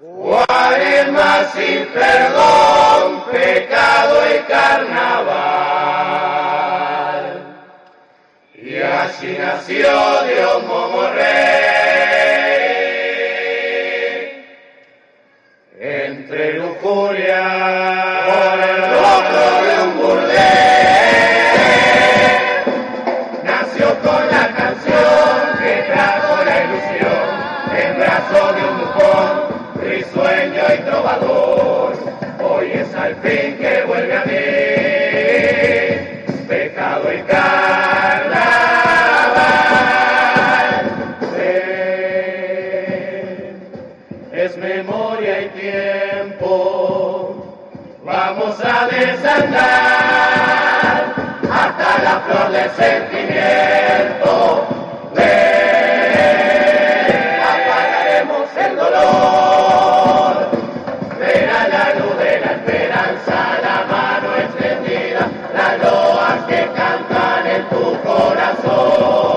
Guarema sin perdón, pecado y carnaval. Y así nació Dios. Entre memoria y tiempo, vamos a desandar hasta la flor del sentimiento. Ven, apagaremos el dolor. Ven a la luz de la esperanza, la mano extendida, las loas que cantan en tu corazón.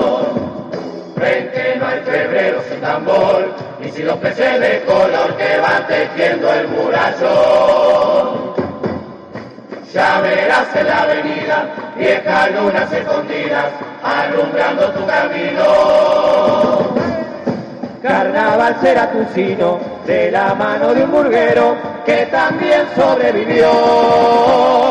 Los peces de color que van tejiendo el murallón. Ya verás en la avenida viejas lunas escondidas alumbrando tu camino. Carnaval será tu sino de la mano de un burguero que también sobrevivió.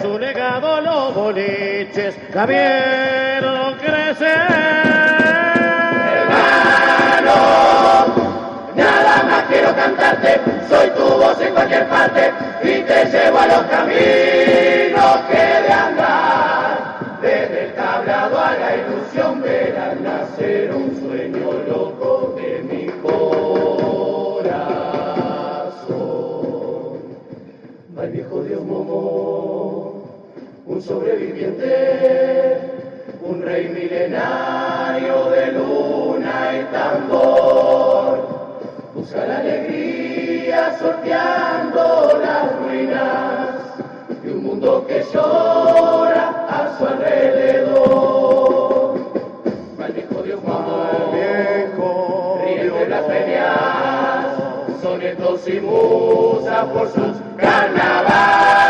Su legado los boliches la vieron crecer. Nada más quiero cantarte, soy tu voz en cualquier parte y te llevo a los caminos sobreviviente, un rey milenario de luna y tambor. Busca la alegría sorteando las ruinas de un mundo que llora a su alrededor. Va el viejo Dios Momo, Viejo ríe las peñas, sonetos y musas por sus carnaval.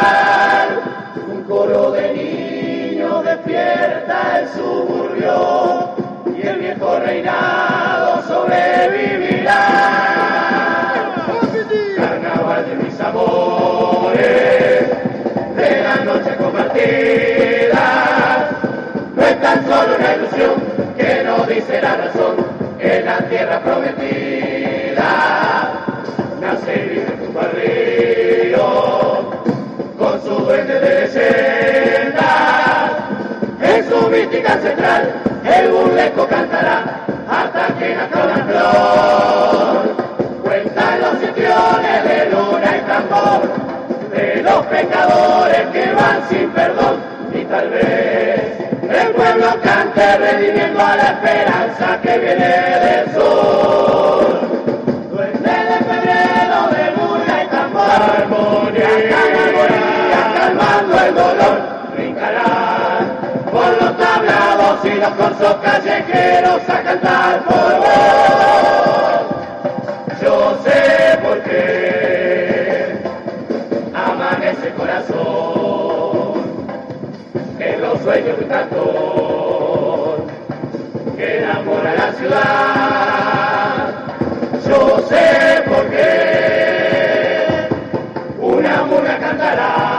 Y el viejo reinado sobrevivirá. Carnaval de mis amores, de la noche compartida, no es tan solo una ilusión que no dice la razón ancestral, el burlesco cantará hasta que nazca una flor. Cuentan los histriones de luna y tambor, de los pecadores que van sin perdón, y tal vez el pueblo cante redimiendo a la esperanza que viene del sur. Duende de febrero de luna y tambor, armonía, armonía, calmando el dolor, tablados y los corzos callejeros a cantar por vos. Yo sé por qué amanece el corazón en los sueños de un cantor que enamora la ciudad. Yo sé por qué una murga cantará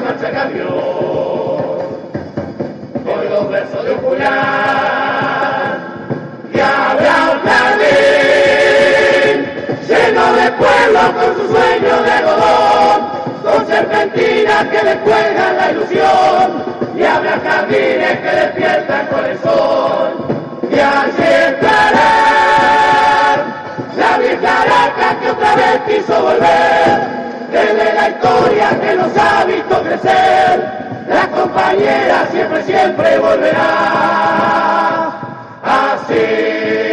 marcha cambió. Con su sueño de algodón, con serpentinas que le cuelgan la ilusión, y habrá jardines que despiertan el sol, y allí estará la vieja araca que otra vez quiso volver desde la historia que nos ha visto crecer. Compañera siempre, siempre volverá. Así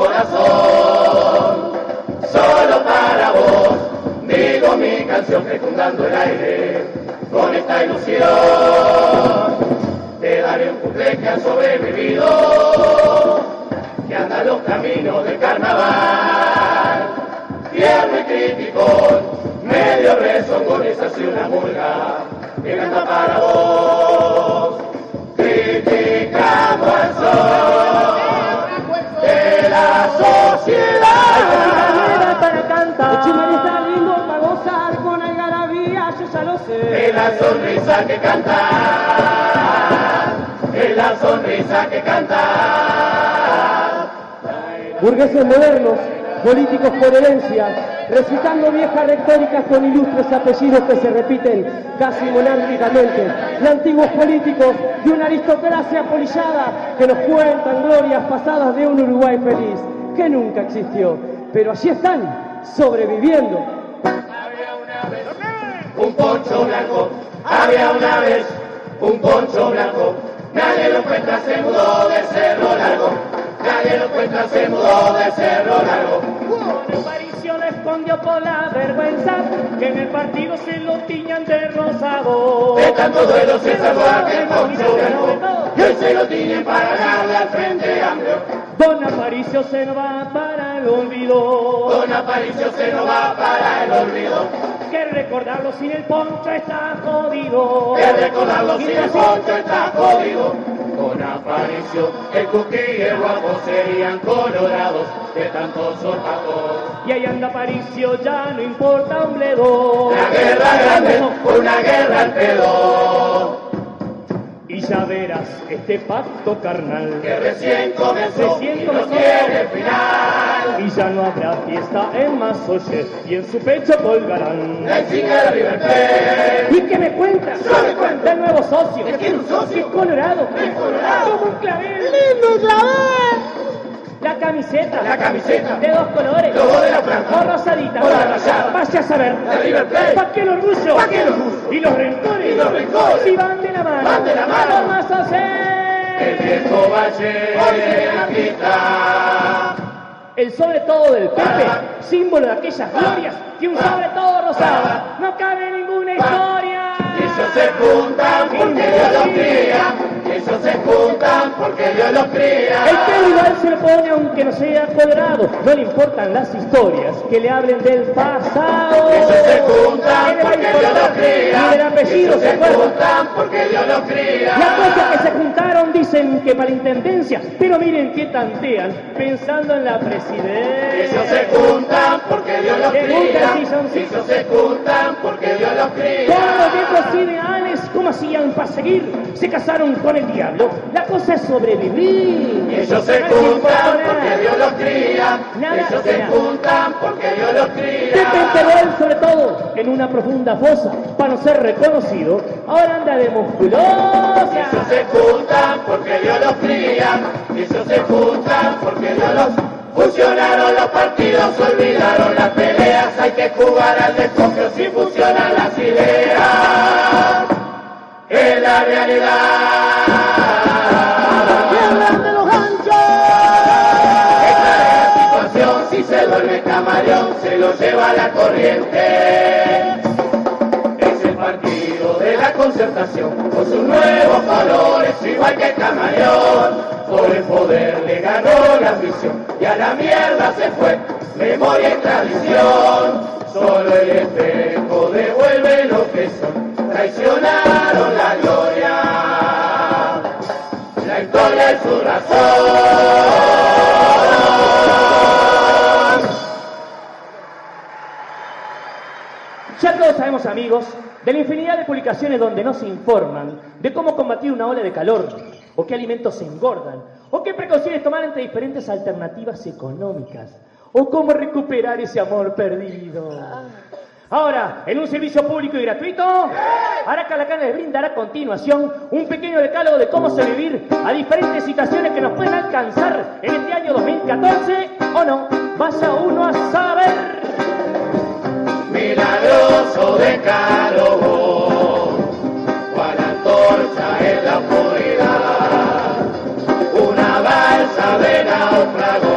corazón, solo para vos, digo mi canción fecundando el aire, con esta ilusión, te daré un cumple que ha sobrevivido, que anda los caminos del carnaval, tierno y crítico, medio rezongones y una murga, que canta para vos, criticando al sol la sociedad. para cantar. Está lindo para gozar con algarabía, yo ya lo sé. Es la sonrisa que canta, es la sonrisa que canta. Burgueses modernos, políticos por herencia, recitando viejas retóricas con ilustres apellidos que se repiten casi monárquicamente, y antiguos políticos de una aristocracia polillada que nos cuentan glorias pasadas de un Uruguay feliz, que nunca existió, pero allí están, sobreviviendo. Un poncho blanco, había una vez un poncho blanco, nadie lo encuentra, se mudó de Cerro Largo, nadie lo encuentra, se mudó de Cerro Largo. Escondió por la vergüenza que en el partido se lo tiñan de rosado. De tanto duelo se salvó aquel poncho y hoy se lo tienen para ganarle al frente amplio. Don Aparicio se nos va para el olvido. Don Aparicio se nos va para el olvido, Que recordarlo sin el poncho está jodido. que recordarlo si el poncho está jodido. Don Aparicio, el cuqui y el guapo serían colorados de tantos sorpatos. Y ahí anda Aparicio, ya no importa un bledo. La guerra grande, una guerra al pedo, Y ya verás este pacto carnal. que recién comenzó Recién y no comenzó. tiene final. Y ya no habrá fiesta en Masoche y en su pecho colgarán. La insignia de Plate, ¿Y qué me cuentas? Yo me cuento. Del nuevo socio. ¿Que tiene un socio? Es colorado. Es colorado. Como un clavel. ¡Lindo clavel! La camiseta. La camiseta. De dos colores. Logo de la franja. O rosadita. O la rayada. Vaya a saber. De River Plate. ¿Para qué el orgullo? ¿Pa' qué el orgullo? Y los rencores. Y los rencores. Si van de la mano. Van de la mano. Vamos a hacer. el viejo Valle quita. El sobre todo del Pepe, símbolo de aquellas glorias, que un sobre todo rosado, no cabe ninguna historia. Ellos se juntan porque Dios los cría. Ellos se juntan porque Dios los El cría. Igual se lo pone aunque no sea colorado, no le importan las historias que le hablen del pasado. Ellos se juntan ¿Qué le va a porque Dios los cría. Ni del apellido se se juntan porque Dios los cría. Las cosas que se juntaron dicen que para la intendencia, pero miren que tantean pensando en la presidencia. Ellos se juntan porque Dios los cría. sí, son-. Ellos se juntan porque Dios los Todos cría. los viejos ideales, ¿cómo hacían para seguir? Se casaron con el diablo. La cosa es sobrevivir. Ellos se juntan porque Dios los cría. Nada, Ellos se juntan porque Dios los cría. enterró él sobre todo en una profunda fosa para no ser reconocido. Ahora anda de musculosa. Ellos se juntan porque Dios los cría. Ellos se juntan porque Dios los Fusionaron los partidos, olvidaron las peleas, hay que jugar al desconfío si fusionan las ideas. Es la realidad. de los ganchos! Es la situación, si se duerme camaleón, se lo lleva la corriente. Es el partido de la concertación, con sus nuevos colores, igual que camaleón, por el poder le ganó la ambición, y a la mierda se fue, memoria y tradición, solo el espejo devuelve lo que son, traicionaron la historia es su razón. Ya todos sabemos, amigos, de la infinidad de publicaciones donde nos informan de cómo combatir una ola de calor, o qué alimentos se engordan, o qué precauciones tomar entre diferentes alternativas económicas, o cómo recuperar ese amor perdido. Ahora, en un servicio público y gratuito, Aracalacana les brindará a continuación un pequeño decálogo de cómo sobrevivir a diferentes situaciones que nos pueden alcanzar en este año 2014 o no. Vaya uno a saber. milagroso decálogo, cual antorcha en la oscuridad, una balsa de náufrago,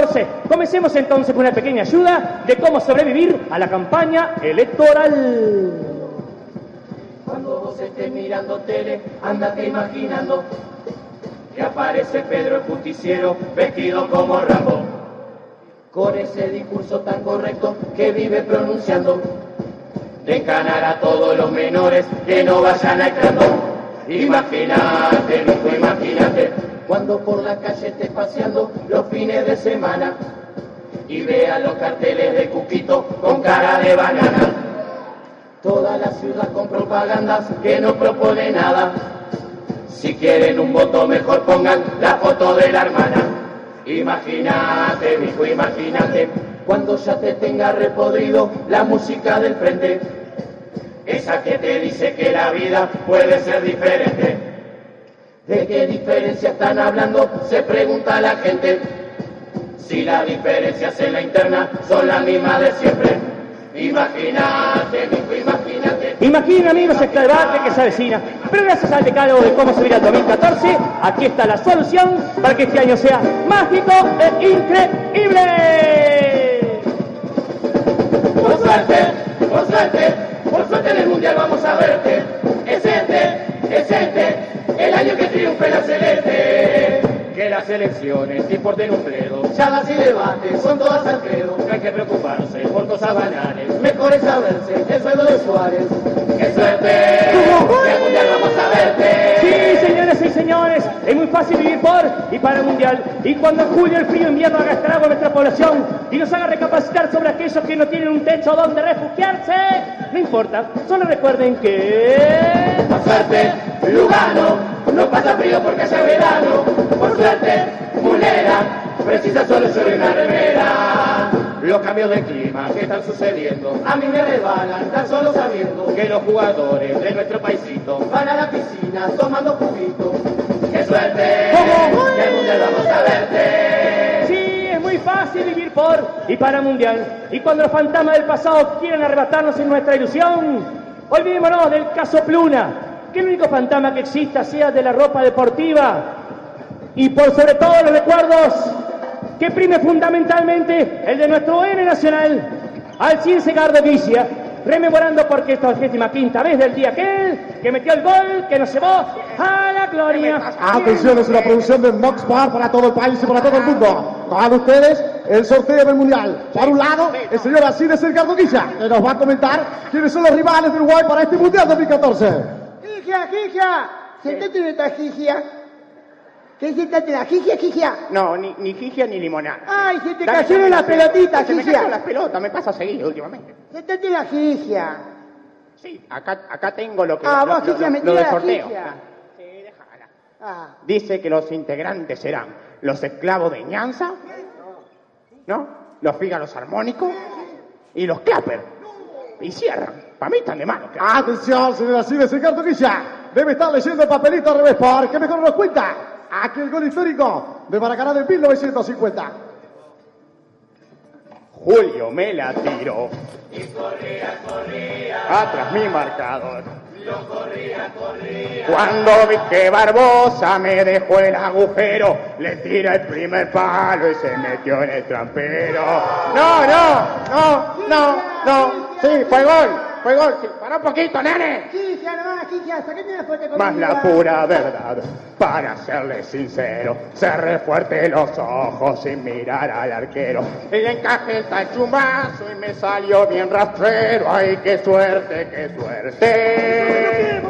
2014. Comencemos entonces con una pequeña ayuda de cómo sobrevivir a la campaña electoral. Cuando vos estés mirando tele, andate imaginando que aparece Pedro el justiciero vestido como Rambo. Con ese discurso tan correcto que vive pronunciando, de encanar a todos los menores que no vayan a estrando. Imagínate, mijo, imagínate, cuando por la calle estés paseando los fines de semana y veas los carteles de Cuquito con cara de banana. Toda la ciudad con propagandas que no propone nada. Si quieren un voto mejor pongan la foto de la hermana. Imagínate, mijo, imagínate, cuando ya te tenga repodrido la música del frente. Esa que te dice que la vida puede ser diferente. ¿De qué diferencia están hablando? Se pregunta la gente. Si las diferencias en la interna son las mismas de siempre. Imagínate, mijo, imagínate. Imaginen, amigos, este debate que se avecina. Pero gracias al decálogo de cómo subir al 2014, aquí está la solución para que este año sea mágico e increíble. Por suerte, por suerte, por suerte en el mundial vamos a verte. Es este, es este, el año que triunfe la celeste. Que las elecciones importen un bledo. Charlas y debates son todas al credo. No hay que preocuparse por cosas banales. Mejor es saberse el sueldo de Suárez. ¡Qué suerte! El mundial vamos a verte. Sí, señores y señores, es muy fácil vivir por y para el mundial. Y cuando en julio el frío invierno haga estrago a nuestra población y nos haga recapacitar sobre aquellos que no tienen un techo donde refugiarse, no importa, solo recuerden que. Por suerte, Lugano, no pasa frío porque hace verano. Por suerte, Mulera, precisa solo sobre una remera. Los cambios de clima que están sucediendo a mí me resbalan tan solo sabiendo que los jugadores de nuestro paisito van a la piscina tomando juguito. ¡Qué suerte! ¿Cómo? ¡Que el mundial vamos a verte! Sí, es muy fácil vivir por y para mundial. Y cuando los fantasmas del pasado quieren arrebatarnos en nuestra ilusión, olvidémonos del caso Pluna, que el único fantasma que exista sea de la ropa deportiva. Y por sobre todo los recuerdos que prime fundamentalmente el de nuestro héroe nacional, Alcín Segardo Vicia, rememorando porque esta vigésima quinta vez del día aquel que metió el gol que nos llevó a la gloria. Atención, es una producción de Mox Bar para todo el país y para todo el mundo. Con ustedes el sorteo del Mundial. Por un lado, el señor Asines Ricardo Guilla, que nos va a comentar quiénes son los rivales de Uruguay para este Mundial 2014. Gigia, Gigia, sentate en esta Gigia. ¿Qué sentate en la Gigia, Gigia? No, ni, ni gigia ni limonada. Ay, se te Dame, cayeron las dame. pelotitas, Se me cayeron las pelotas, me pasa seguido últimamente. Sentate en la Gigia. Sí, acá, acá tengo lo que Ah, lo, vos, lo- lo del la sorteo. Gigia. Sí, déjala. Ah, Dice que los integrantes serán los esclavos de ñanza, ¿no? Los fígaros armónicos y los clapper. Y cierran. Están de mano. Atención, señor Asines Ricardo Guilla. Debe estar leyendo el papelito al revés, porque mejor nos cuenta. Aquí el gol histórico de Maracaná de 1950. Julio me la tiró. Y corría, corría. Atrás mi marcador. Lo corría, corría. Cuando vi que Barbosa me dejó el agujero, le tiré el primer palo y se metió en el trampero. No, no, no, no, no. Sí, fue gol, fue gol. Sí, Pará un poquito, nene. Gigia, nomás, Gigia, saquete una foto conmigo. Más la pura verdad, para serle sincero, cerré fuerte los ojos sin mirar al arquero. El encaje está el chumbazo y me salió bien rastrero. Ay, qué suerte, qué suerte.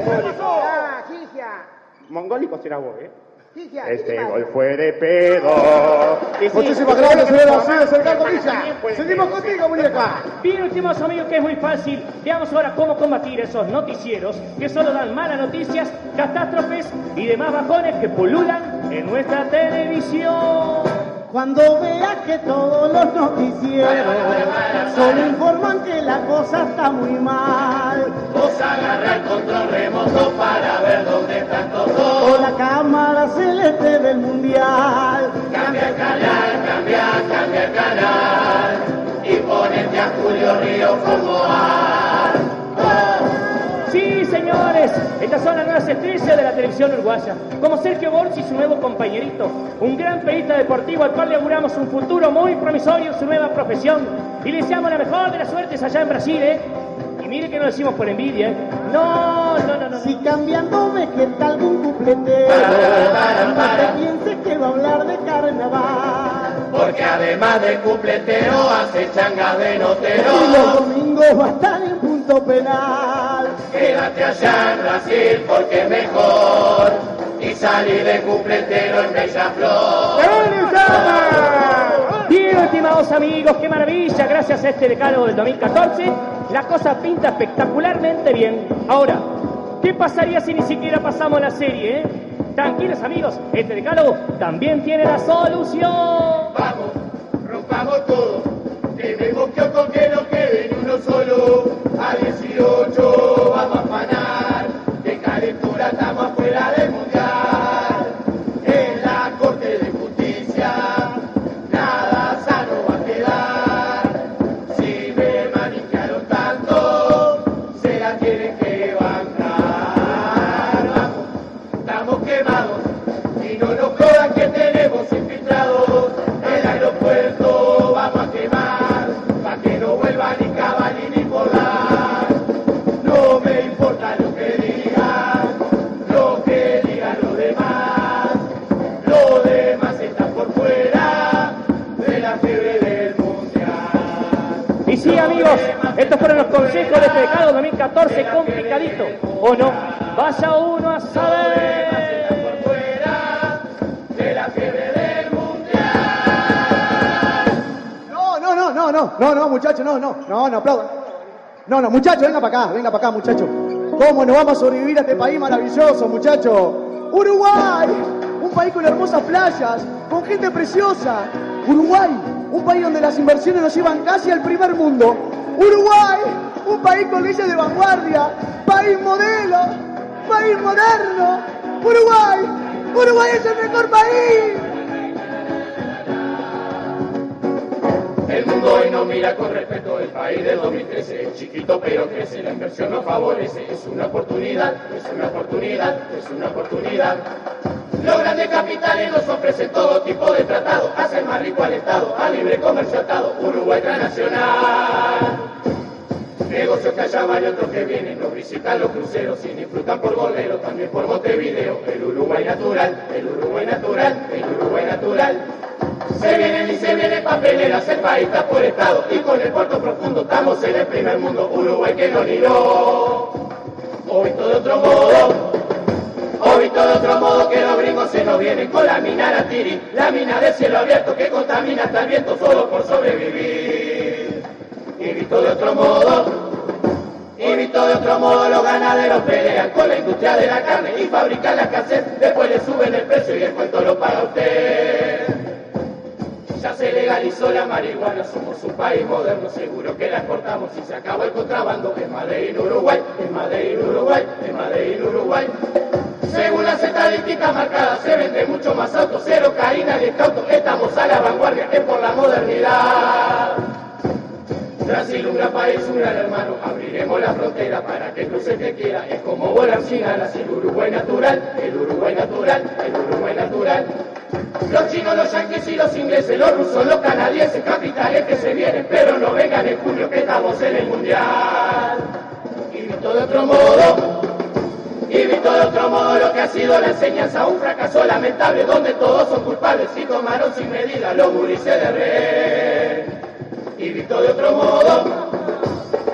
Mongólico será vos, ¿eh? Gigia, ¿qué te Este gol fue de pedo. Sí, Muchísimas gracias, sí, señora Ricardo sí, Villa. Seguimos contigo, muñeca. Bien, estimados amigos, que es muy fácil. Veamos ahora cómo combatir esos noticieros que solo dan malas noticias, catástrofes y demás bajones que pululan en nuestra televisión. Cuando veas que todos los noticieros solo informan que la cosa está muy mal. Vos agarra el control remoto para ver dónde están todos. O la cámara celeste del mundial. Cambia el canal, cambia, cambia el canal. Y ponete a Julio Río como ar. Sí, señores, estas son las nuevas estrellas de la televisión uruguaya, como Sergio Borges y su nuevo compañerito, un gran periodista deportivo al cual le auguramos un futuro muy promisorio en su nueva profesión y le deseamos la mejor de las suertes allá en Brasil, ¿eh? Y mire que no lo decimos por envidia, ¿eh? No, no, no, no. Si cambiando está algún cupletero, no te pienses que va a hablar de carnaval. Porque además de cupletero hace changas de Y los notero. domingos va a estar en punto penal. Quédate allá en Brasil porque es mejor. Y salí de cupletero en Bella Flor. Bien, estimados amigos, qué maravilla, gracias a este decálogo del 2014, la cosa pinta espectacularmente bien. Ahora, ¿qué pasaría si ni siquiera pasamos la serie, eh? Tranquilos amigos, este decálogo también tiene la solución. Vamos, rompamos todo. Kioto que uno solo. 18 vamos muchachos, no, no, no, no, aplaudan. No, no, muchachos, venga para acá, venga para acá, muchachos. ¿Cómo nos vamos a sobrevivir a este país maravilloso, muchachos? Uruguay, un país con hermosas playas, con gente preciosa. Uruguay, un país donde las inversiones nos llevan casi al primer mundo. Uruguay, un país con leyes de vanguardia, país modelo, país moderno. Uruguay, Uruguay es el mejor país. Mundo hoy no mira con respeto el país del 2013. Es chiquito pero crece, la inversión nos favorece. Es una oportunidad, es una oportunidad, es una oportunidad. Los grandes capitales nos ofrecen todo tipo de tratado, hacen más rico al Estado, a libre comercio atado, Uruguay transnacional. Negocios que allá y otros que vienen, nos visitan los cruceros y disfrutan por golero, también por Montevideo. El Uruguay natural, el Uruguay natural, el Uruguay natural. Se vienen y se vienen papeleras, el país está por estado y con el puerto profundo estamos en el primer mundo. Uruguay que no ni. O visto de otro modo, o visto de otro modo que los gringos se nos vienen con la mina Aratiri, la mina de cielo abierto que contamina hasta el viento solo por sobrevivir. Y visto de otro modo, y visto de otro modo los ganaderos pelean con la industria de la carne y fabrican la escasez, después le suben el precio y el cuento lo paga usted. Ya se legalizó la marihuana, somos un país moderno, seguro que la exportamos y se acabó el contrabando. Es Made in Uruguay, es Made in Uruguay, es Made in Uruguay. Según las estadísticas marcadas, se vende mucho más autos, cero caína y escauto. Estamos a la vanguardia, es por la modernidad. Gran país, un gran hermano, abriremos la frontera para que cruce que quiera. Es como volar sin alas, el Uruguay natural, el Uruguay natural, el Uruguay natural. Los chinos, los yanquis y los ingleses, los rusos, los canadienses, capitales que se vienen, pero no vengan en junio que estamos en el mundial. Y visto de otro modo, y visto de otro modo lo que ha sido la enseñanza, un fracaso lamentable donde todos son culpables y tomaron sin medida los gurises de red. Y visto de otro modo,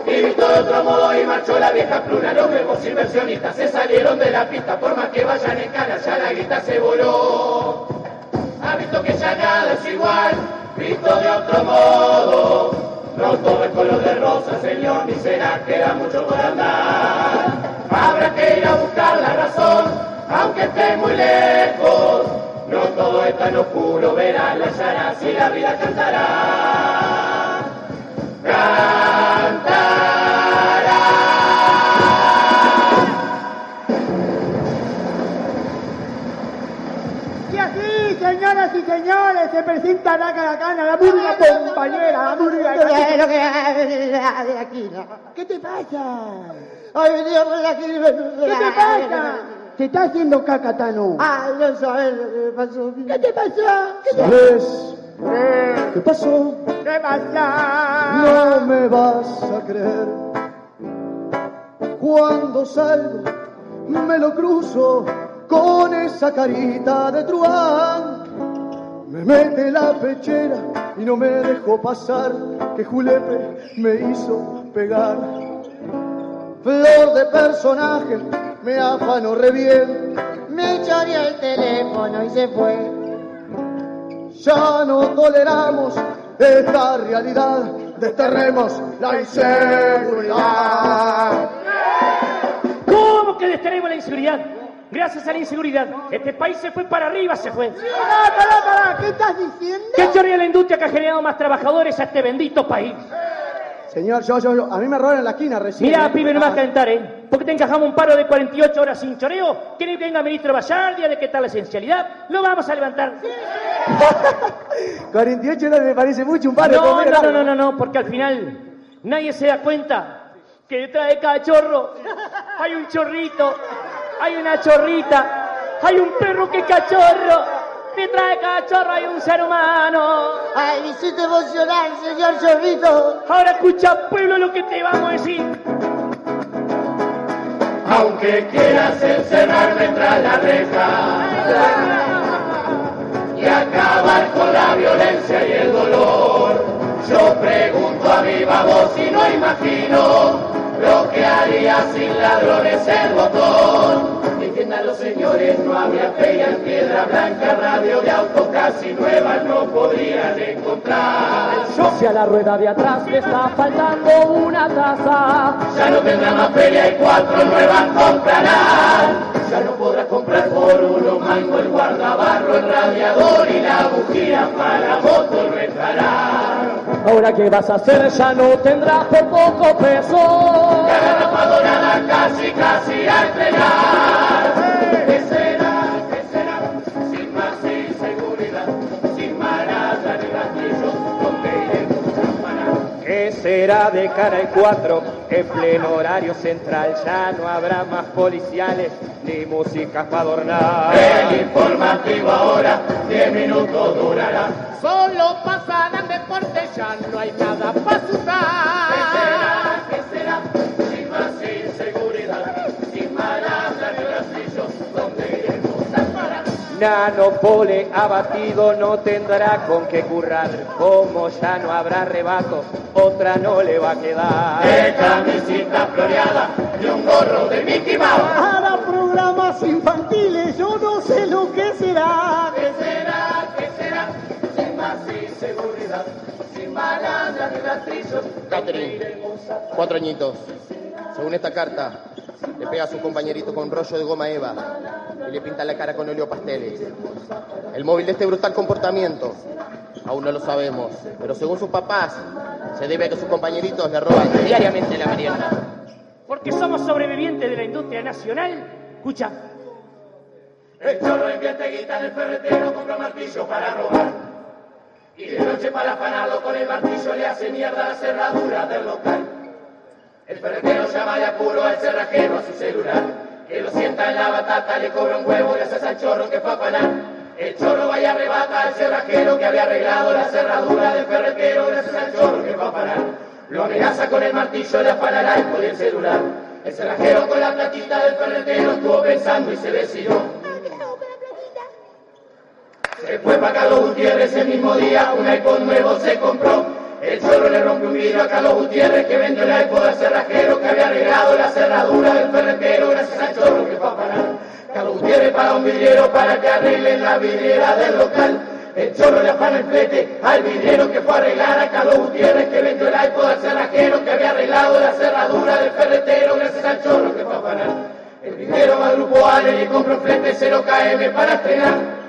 y visto de otro modo y marchó la vieja pluna, los nuevos inversionistas se salieron de la pista, por más que vayan en cana, ya la guita se voló. Ha visto que ya nada es igual, visto de otro modo. No todo es color de rosa, señor, ni será que da mucho por andar. Habrá que ir a buscar la razón, aunque esté muy lejos. No todo es tan oscuro, verás la hallarás y la vida cantará. Y así, señoras y señores, se presenta la caracana, la murga compañera, la murga de aquí, ¿no? ¿Qué te pasa? Ay, venía por aquí. ¿Qué te pasa? Te está haciendo caca, Tano. Ay, no sabes lo que me pasó. ¿Qué te pasa? ¿Qué te ¿Sabes qué pasó? No me vas a creer. Cuando salgo, me lo cruzo con esa carita de truán. Me mete la pechera y no me dejó pasar, que Julepe me hizo pegar. Flor de personaje, me afanó re bien. Me choreó el teléfono y se fue. Ya no toleramos esta realidad, desterremos la inseguridad. ¿Cómo que desterremos la inseguridad? Gracias a la inseguridad, este país se fue para arriba, se fue. Pará, pará, pará, ¿qué estás diciendo? ¿Qué chorrea la industria que ha generado más trabajadores a este bendito país? Señor, yo, yo, yo, a mí me robaron en la esquina recién. Mira, ¿eh? pibe, no vas a calentar, ¿eh? Porque te encajamos un paro de 48 horas sin choreo. ¿Quiere que venga ministro Bayardia de qué tal la esencialidad? Lo vamos a levantar. 48 horas me parece mucho, un par de No, no, no, no, no, no, porque al final nadie se da cuenta que detrás de cada chorro hay un chorrito, hay una chorrita, hay un perro que es cachorro. Detrás de cada chorro hay un ser humano. Hiciste emocionar, señor Chorrito. Ahora escucha, pueblo, lo que te vamos a decir. Aunque quieras encerrarme tras la reja y acabar con la violencia y el dolor, yo pregunto a viva voz y no imagino lo que haría sin ladrones el botón. Señores, no había feria en piedra blanca, radio de auto casi nuevas no podrían encontrar. Si a la rueda de atrás le está faltando una taza, Ya no tendrá más feria y cuatro nuevas comprarán. Ya no podrá comprar por uno mango el guardabarro, el radiador y la bujía para moto no estará. ahora que vas a hacer ya no tendrás por poco peso. Cada rapadorada casi casi a entregar. Será de cara el 4 en pleno horario central? Ya no habrá más policiales ni músicas para adornar. El informativo ahora, 10 minutos durará. Solo pasarán deportes, ya no hay nada parar? Nano pole abatido no tendrá con qué currar. Como ya no habrá rebato, otra no le va a quedar. De camisita floreada y un gorro de Mickey Mouse. Para programas infantiles, yo no sé lo que será. ¿Qué será? ¿Qué será? Sin más inseguridad, sin malandra ni rastrillos. Catherine, cuatro añitos. Según esta carta, le pega a su compañerito con rollo de goma eva y le pinta la cara con óleo pasteles. El móvil de este brutal comportamiento, aún no lo sabemos, pero según sus papás, se debe a que sus compañeritos le roban diariamente la merienda. Porque somos sobrevivientes de la industria nacional. Escucha, El chorro invierte guita en el ferretero, compra martillo para robar. Y de noche para afanarlo con el martillo le hace mierda la cerradura del local. El ferretero llama de apuro al cerrajero a su celular. Que lo sienta en la batata, le cobra un huevo y hace al chorro que afanar. El chorro vaya arrebata al cerrajero que había arreglado la cerradura del ferretero gracias al chorro que afanar. Lo amenaza con el martillo, le el iPod y el celular. El cerrajero con la platita del ferretero estuvo pensando y se decidió. Se fue para Carlos Gutiérrez el mismo día, un iPod nuevo se compró. El chorro le rompió un vidrio a Carlos Gutiérrez que vendió el iPod al cerrajero que había arreglado la cerradura del ferretero gracias al chorro que fue a parar. Carlos Gutiérrez para un vidriero para que arreglen la vidriera del local. El chorro le afana el flete al vidriero que fue a arreglar a Carlos Gutiérrez que vendió el iPod al cerrajero que había arreglado la cerradura del ferretero gracias al chorro que fue a parar. El vidriero va al grupo Ale y compra un flete 0KM para estrenar.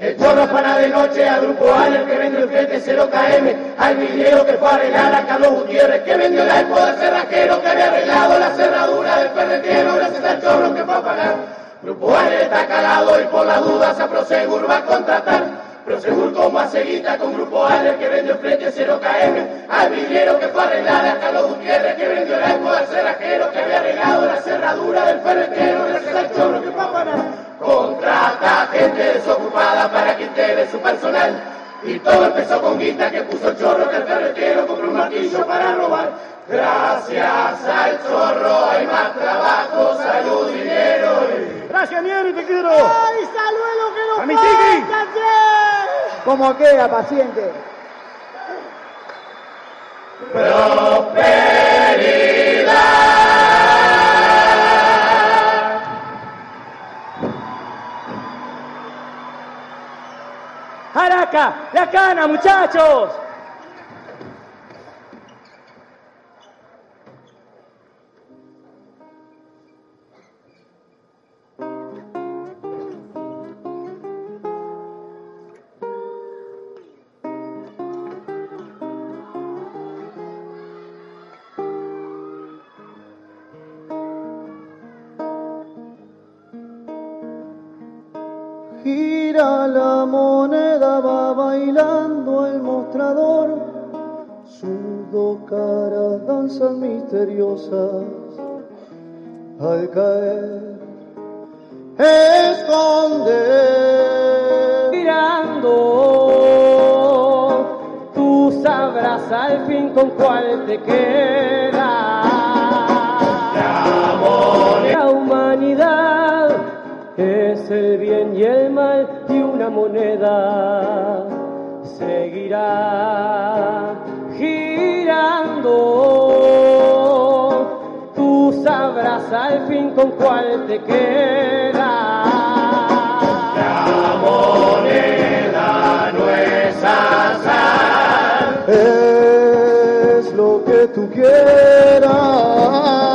El chorro afana de noche al grupo Ale que vendió el flete 0KM al vidriero que fue a arreglar a Carlos Gutiérrez que vendió el iPod al cerrajero que había arreglado la cerradura del ferretero gracias al chorro que fue a pagar. Grupo Ale está calado y por la duda a Prosegur va a contratar. Prosegur como aceguita con Grupo Ale que vendió el flete 0KM al vidriero que fue a arreglar a Carlos Gutiérrez que vendió el iPod al cerrajero que había arreglado la cerradura del ferretero gracias al chorro que fue a pagar. Contrata gente desocupada para que integre su personal. Y todo empezó con guita que puso el chorro que el ferretero compró un martillo para robar. Gracias al chorro hay más trabajo, salud, dinero. y- Gracias, Nieri, te quiero. ¡Ay, saludo que nos A mi che! Como queda, paciente. ¡Araca! ¡La cana, muchachos! Misteriosas al caer. Esconde. Mirando, tú sabrás al fin con cuál te queda. La humanidad es el bien y el mal y una moneda seguirá girando. Sabrás al fin con cuál te queda. La moneda no es. Es lo que tú quieras.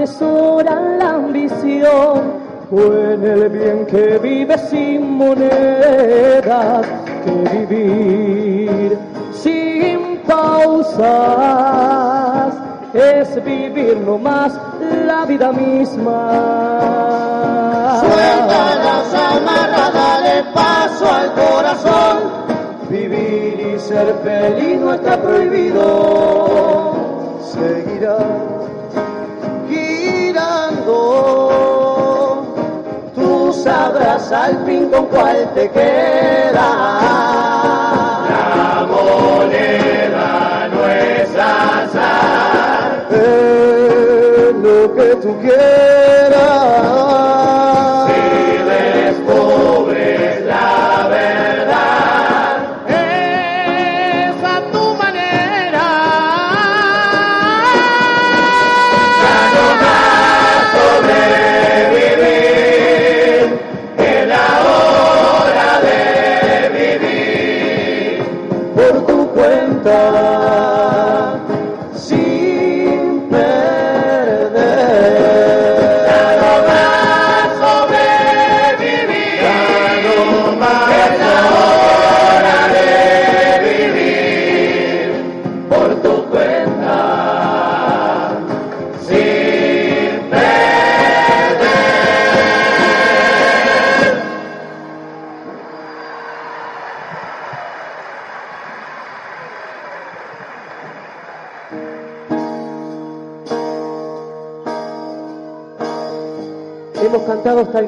Atesoran la ambición. Fue en el bien que vive sin monedas que vivir sin pausas es vivir nomás la vida misma. Suelta las amarras, dale paso al corazón. Vivir y ser feliz no está prohibido. Seguirá sabrás al fin con cuál te queda. La moneda no es azar. Es lo que tú quieras.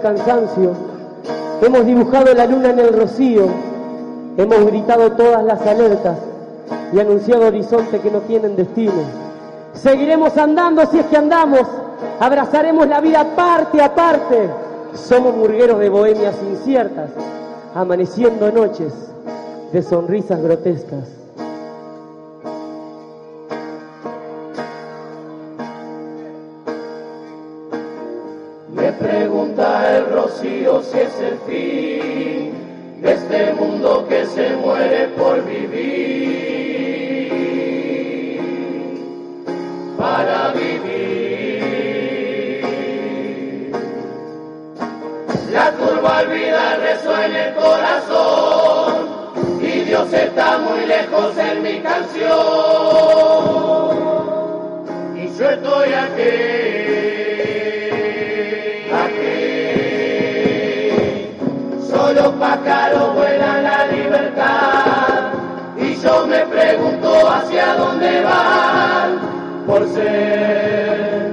Cansancio, hemos dibujado la luna en el rocío, hemos gritado todas las alertas y anunciado horizontes que no tienen destino. Seguiremos andando si es que andamos, abrazaremos la vida parte a parte. Somos murgueros de bohemias inciertas, amaneciendo noches de sonrisas grotescas. Si es el fin de este mundo que se muere por vivir, para vivir. La curva olvida resuena el corazón y Dios está muy lejos en mi canción y yo estoy aquí. Solo pájaros vuelan la libertad. Y yo me pregunto hacia dónde van por ser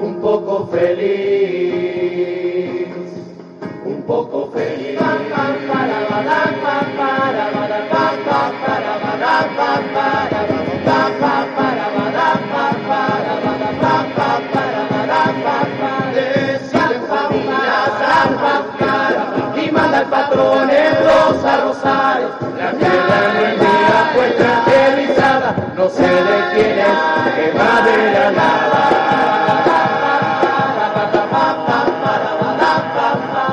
un poco feliz, un poco feliz. En Rosa Rosales. La tierra no es mía, fue tranquilizada, no sé de quién es, que va de la nada.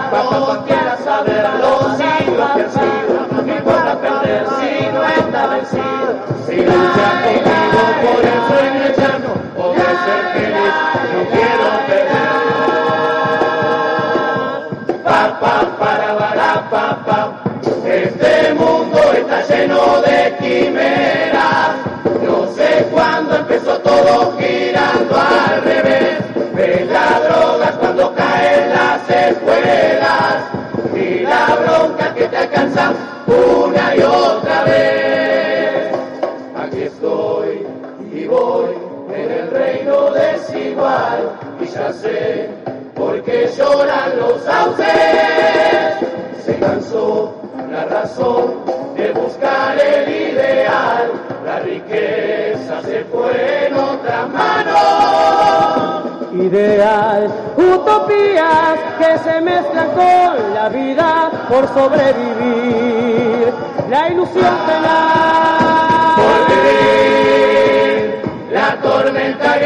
Cuando quiera saber los siglos que han sido, no importa perder si no está vencido. Si lucha conmigo por el sueño Utopías que se mezclan con la vida por sobrevivir. La ilusión tenaz. Por vivir la tormenta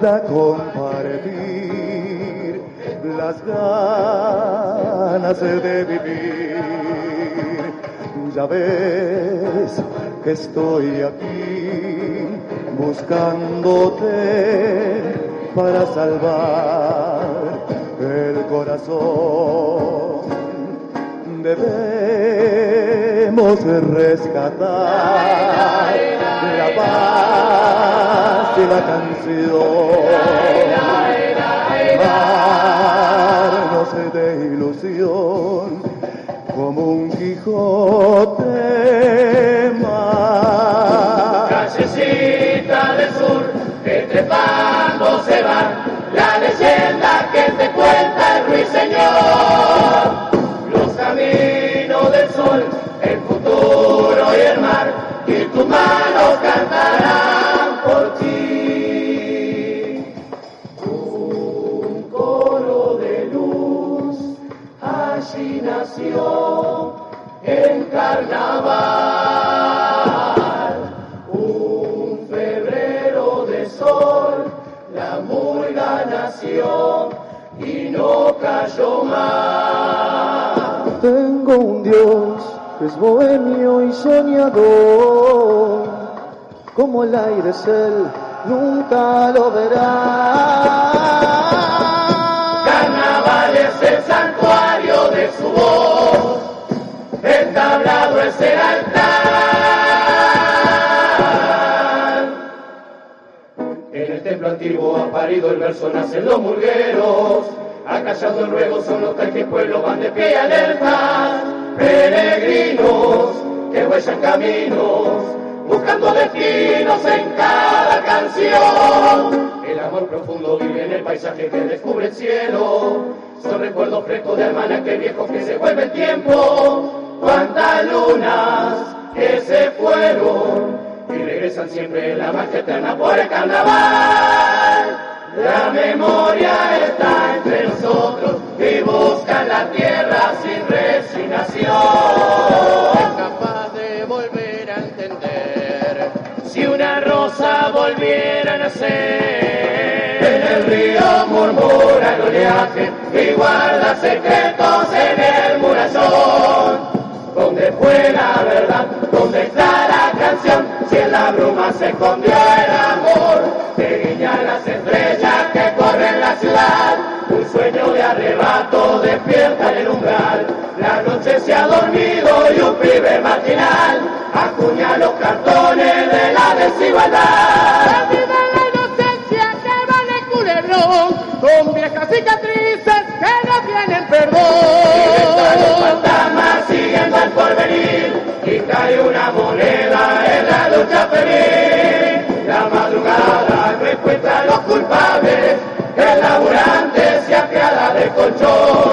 queda compartir las ganas de vivir. Ya ves que estoy aquí buscándote para salvar el corazón. Debemos rescatar la paz y la canción. Armarnos de ilusión como un Quijote más. Callecita del sur, que trepando es bohemio y soñador, como el aire es él, nunca lo verá. Carnaval es el santuario de su voz, el tablado es el altar. En el templo antiguo ha parido el verso, nacen los murgueros, acallando el ruego son los que pueblos van de pie alertas, peregrinos que huellan caminos, buscando destinos en cada canción. El amor profundo vive en el paisaje que descubre el cielo. Son recuerdos frescos de hermanas que viejos que se vuelve el tiempo. Cuántas lunas que se fueron y regresan siempre en la magia eterna por el carnaval. La memoria está entre nosotros y busca la tierra sin resignación. capaz de volver a entender Si una rosa volviera a nacer En el río murmura el oleaje Y guarda secretos en el murallón ¿Dónde fue la verdad? ¿Dónde está la canción? Si en la bruma se escondió despierta en el umbral La noche se ha dormido y un pibe marginal Acuña los cartones de la desigualdad la inocencia que vale culebrón, con viejas cicatrices que no tienen Están los perdón. fantasmas siguiendo el porvenir y cae una moneda en la lucha feliz. La madrugada no encuentra a los culpables, el laburante se apiada del colchón.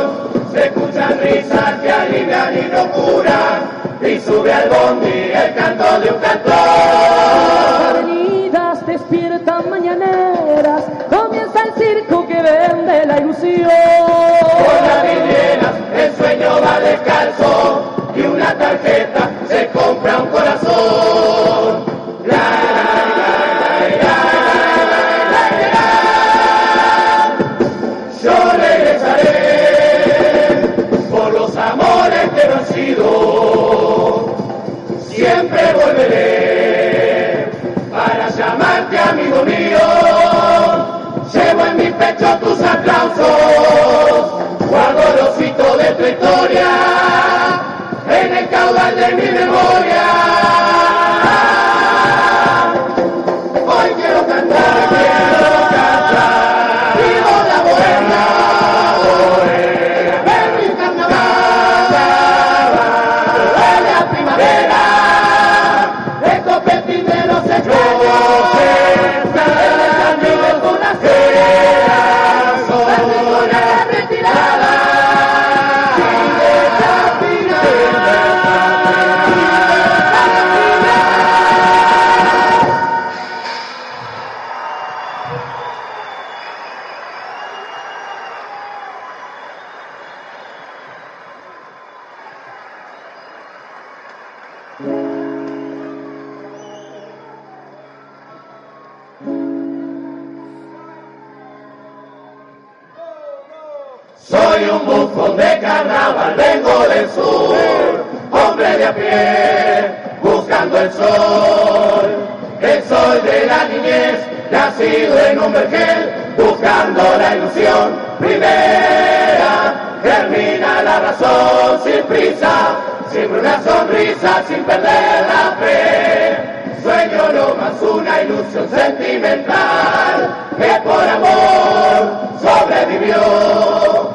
Nacido en un vergel, buscando la ilusión primera. Termina la razón sin prisa, siempre una sonrisa sin perder la fe. Sueño no más una ilusión sentimental que por amor sobrevivió.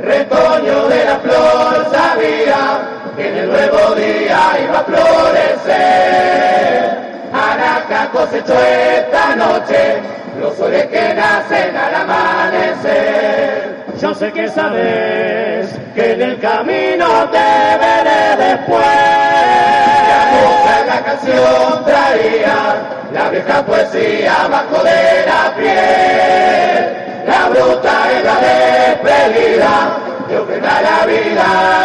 Retoño de la flor sabía que en el nuevo día iba a florecer. Araca cosechó esta noche los soles que nacen al amanecer. Yo sé que sabes que en el camino te veré después. La la canción traía la vieja poesía bajo de la piel. La bruta y la despedida te ofrenda la vida.